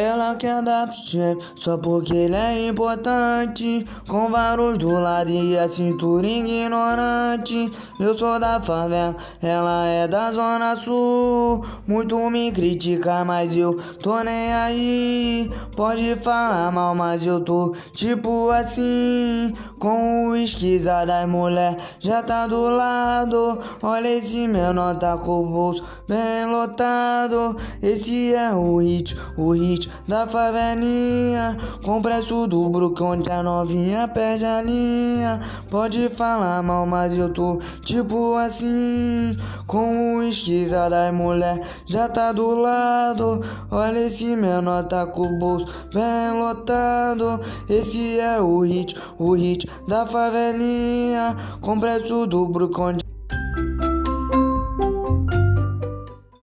Ela quer dar pro chefe só porque ele é importante. Com vários do lado e a cintura ignorante. Eu sou da favela, ela é da zona sul. Muito me critica, mas eu tô nem aí. Pode falar mal, mas eu tô tipo assim. Com o esquiza das mulher já tá do lado. Olha esse menor tá com o bolso bem lotado. Esse é o hit, o hit da favelinha. Com preço do brook onde a novinha perde a linha. Pode falar mal, mas eu tô tipo assim. Com o esquiza das mulher já tá do lado. Olha esse menor tá com o bolso bem lotado. Esse é o hit, o hit da favelinha. Com preço do brook onde